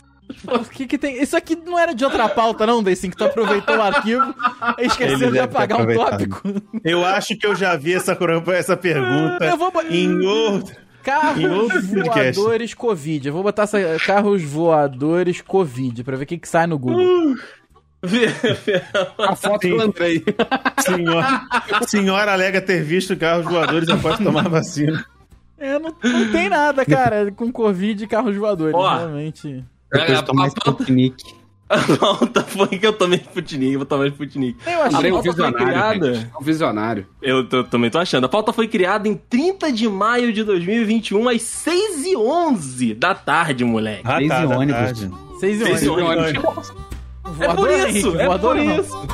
O que que tem? Isso aqui não era de outra pauta, não, Daysim, que tu aproveitou o arquivo e esqueceu de ter apagar um tópico. Eu acho que eu já vi essa, essa pergunta Eu vou em outro. Em Carros podcast. voadores Covid. Eu vou botar essa carros voadores Covid pra ver o que, que sai no Google. Vê- A foto do Andrei. Senhora, senhora alega ter visto carros voadores após tomar vacina. É, não, não tem nada, cara, com Covid e carros voadores. Ó. Realmente. Depois a, tomar Sputnik. a pauta foi que eu tomei Sputnik, vou tomar Sputnik. Eu achei é um pauta foi visionário. criada. gente. É um visionário. Eu tô- também tô achando. A pauta foi criada em 30 de maio de 2021, às 6h11 da tarde, moleque. Ah, Seis tá, e da ônibus. tarde. Seis e Seis e ônibus. Ônibus. É Voador, por Henrique, isso, é voador por isso.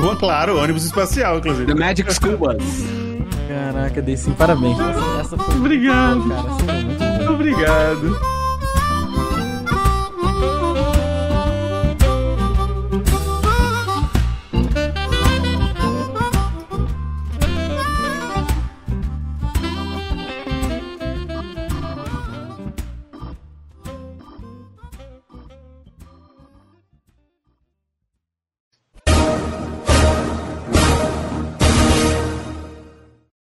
Bom, Claro, ônibus espacial, inclusive. The Magic School Bus. Caraca, Daysim, parabéns. Essa, essa foi Obrigado. Cara, muito boa. Obrigado.